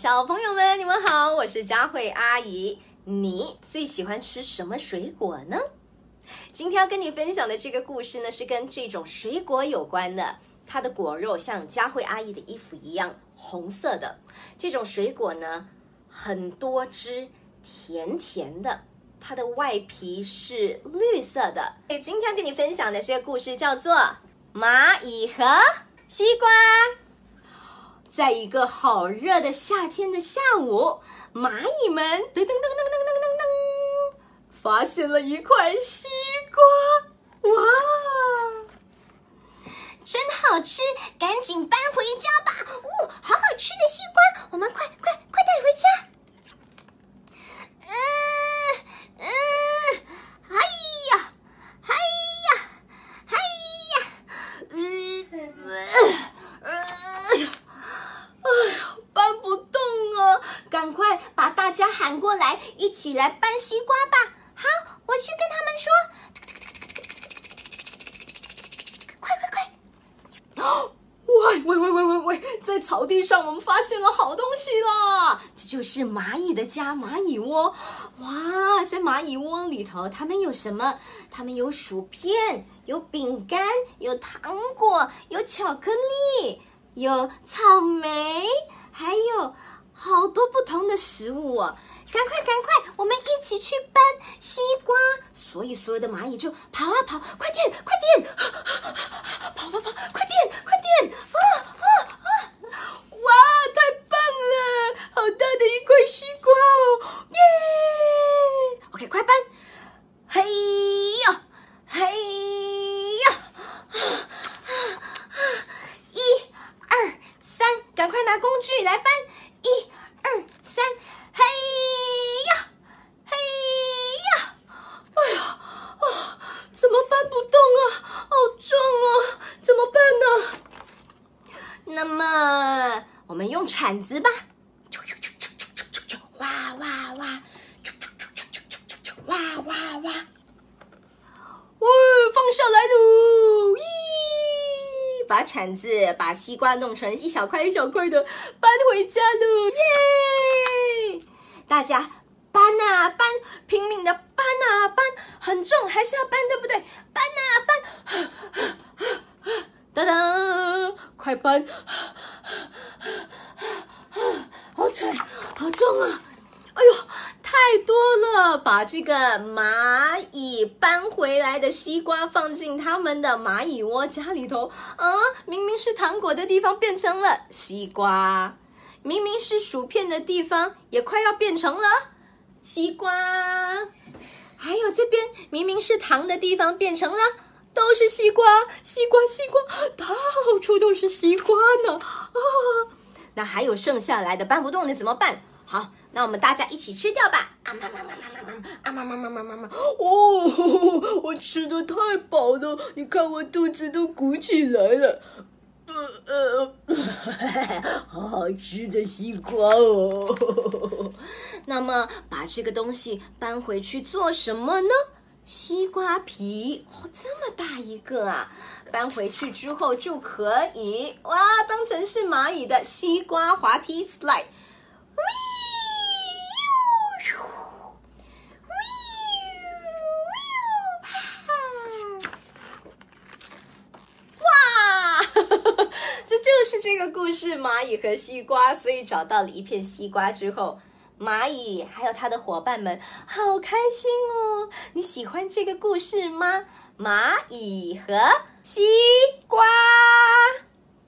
小朋友们，你们好，我是佳慧阿姨。你最喜欢吃什么水果呢？今天要跟你分享的这个故事呢，是跟这种水果有关的。它的果肉像佳慧阿姨的衣服一样红色的。这种水果呢，很多汁，甜甜的。它的外皮是绿色的。诶，今天跟你分享的这个故事叫做《蚂蚁和西瓜》。在一个好热的夏天的下午，蚂蚁们噔噔噔噔噔噔噔噔，发现了一块西瓜，哇，真好吃！赶紧搬回家吧！哦，好好吃的西瓜，我们快快快带回家。嗯嗯，哎呀，哎呀，哎呀，嗯。搬不动啊！赶快把过来，一起来搬西瓜吧！好，我去跟他们说。快快快！哦，喂喂喂喂喂喂，在草地上我们发现了好东西了，这就是蚂蚁的家——蚂蚁窝。哇，在蚂蚁窝里头，它们有什么？它们有薯片，有饼干，有糖果，有巧克力，有草莓。还有好多不同的食物哦！赶快，赶快，我们一起去搬西瓜。所以所有的蚂蚁就跑啊跑，快点，快点，跑跑跑，快点，快点！啊啊啊！哇，太棒了，好大的一块西瓜哦！耶！OK，快搬！嘿呀，嘿呀！赶快拿工具来搬！一、二、三，嘿呀，嘿呀！哎呀，啊，怎么搬不动啊？好重啊！怎么办呢？那么我我们用铲子吧！哇哇哇！哇哇哇！哦，放下来喽！把铲子把西瓜弄成一小块一小块的，搬回家了，耶！大家搬啊搬，拼命的搬啊搬，很重，还是要搬，对不对？搬啊搬，噔噔，快搬！好，重啊！哎呦！太多了，把这个蚂蚁搬回来的西瓜放进他们的蚂蚁窝家里头啊！明明是糖果的地方变成了西瓜，明明是薯片的地方也快要变成了西瓜，还有这边明明是糖的地方变成了都是西瓜，西瓜西瓜，到处都是西瓜呢啊！那还有剩下来的搬不动的怎么办？好。那我们大家一起吃掉吧！啊妈妈妈妈妈妈啊妈妈妈妈妈妈哦，我吃的太饱了，你看我肚子都鼓起来了。呃呃，好好吃的西瓜哦。那么把这个东西搬回去做什么呢？西瓜皮哦，这么大一个啊！搬回去之后就可以哇，当成是蚂蚁的西瓜滑梯 slide。哇，这就是这个故事，蚂蚁和西瓜，所以找到了一片西瓜之后，蚂蚁还有它的伙伴们好开心哦！你喜欢这个故事吗？蚂蚁和西瓜。